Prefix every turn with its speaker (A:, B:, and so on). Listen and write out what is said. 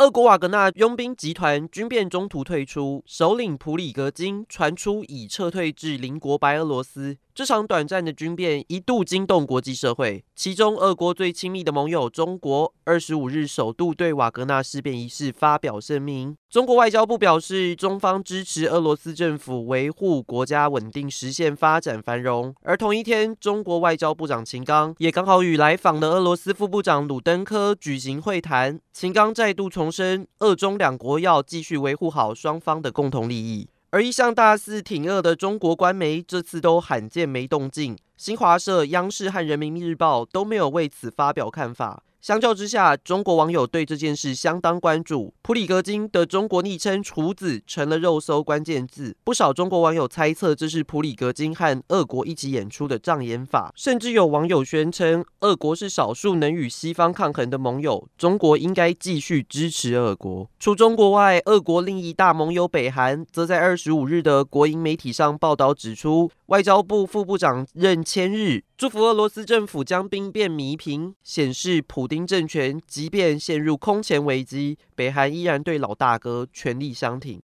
A: 俄国瓦格纳佣兵集团军变中途退出，首领普里格金传出已撤退至邻国白俄罗斯。这场短暂的军变一度惊动国际社会，其中俄国最亲密的盟友中国，二十五日首度对瓦格纳事变一事发表声明。中国外交部表示，中方支持俄罗斯政府维护国家稳定，实现发展繁荣。而同一天，中国外交部长秦刚也刚好与来访的俄罗斯副部长鲁登科举行会谈。秦刚再度重申，俄中两国要继续维护好双方的共同利益。而一向大肆挺俄的中国官媒，这次都罕见没动静。新华社、央视和人民日报都没有为此发表看法。相较之下，中国网友对这件事相当关注。普里格金的中国昵称“厨子”成了肉搜关键字，不少中国网友猜测这是普里格金和俄国一起演出的障眼法，甚至有网友宣称，俄国是少数能与西方抗衡的盟友，中国应该继续支持俄国。除中国外，俄国另一大盟友北韩，则在二十五日的国营媒体上报道指出，外交部副部长任千日祝福俄罗斯政府将兵变弥平，显示普丁政权即便陷入空前危机，北韩依然对老大哥全力相挺。